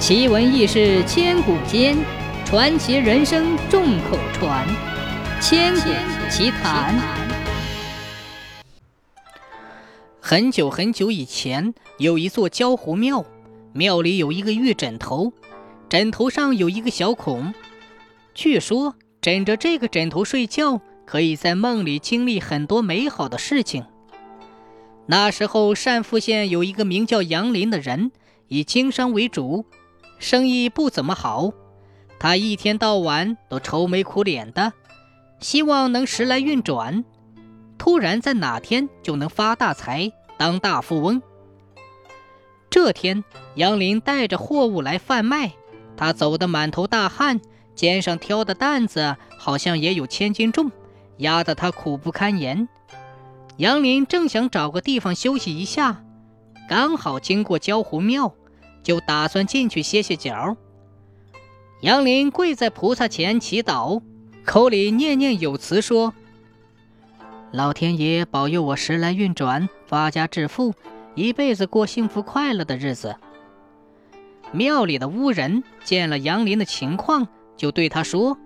奇闻异事千古间，传奇人生众口传。千古奇谈。很久很久以前，有一座焦湖庙，庙里有一个玉枕头，枕头上有一个小孔。据说枕着这个枕头睡觉，可以在梦里经历很多美好的事情。那时候，单父县有一个名叫杨林的人，以经商为主。生意不怎么好，他一天到晚都愁眉苦脸的，希望能时来运转，突然在哪天就能发大财，当大富翁。这天，杨林带着货物来贩卖，他走得满头大汗，肩上挑的担子好像也有千斤重，压得他苦不堪言。杨林正想找个地方休息一下，刚好经过焦湖庙。就打算进去歇歇脚。杨林跪在菩萨前祈祷，口里念念有词说：“老天爷保佑我时来运转，发家致富，一辈子过幸福快乐的日子。”庙里的巫人见了杨林的情况，就对他说：“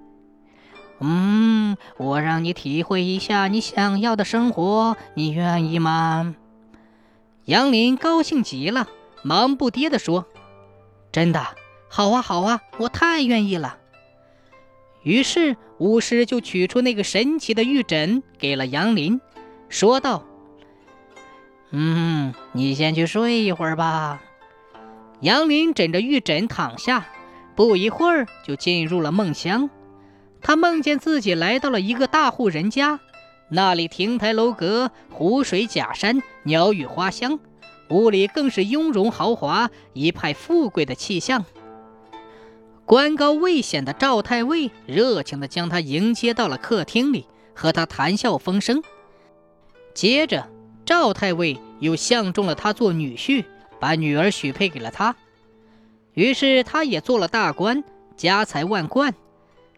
嗯，我让你体会一下你想要的生活，你愿意吗？”杨林高兴极了。忙不迭地说：“真的，好啊，好啊，我太愿意了。”于是巫师就取出那个神奇的玉枕给了杨林，说道：“嗯，你先去睡一会儿吧。”杨林枕着玉枕躺下，不一会儿就进入了梦乡。他梦见自己来到了一个大户人家，那里亭台楼阁，湖水假山，鸟语花香。屋里更是雍容豪华，一派富贵的气象。官高位显的赵太尉热情地将他迎接到了客厅里，和他谈笑风生。接着，赵太尉又相中了他做女婿，把女儿许配给了他。于是，他也做了大官，家财万贯，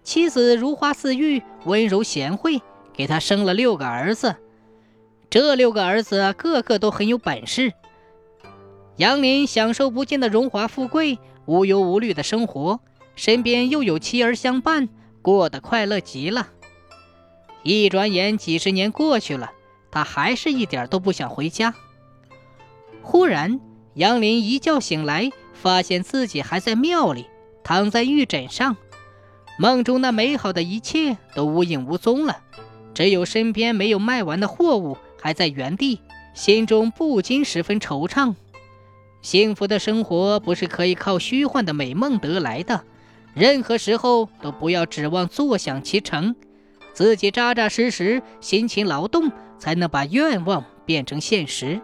妻子如花似玉，温柔贤惠，给他生了六个儿子。这六个儿子个个都很有本事。杨林享受不尽的荣华富贵，无忧无虑的生活，身边又有妻儿相伴，过得快乐极了。一转眼，几十年过去了，他还是一点都不想回家。忽然，杨林一觉醒来，发现自己还在庙里，躺在玉枕上，梦中那美好的一切都无影无踪了，只有身边没有卖完的货物还在原地，心中不禁十分惆怅。幸福的生活不是可以靠虚幻的美梦得来的，任何时候都不要指望坐享其成，自己扎扎实实、辛勤劳动，才能把愿望变成现实。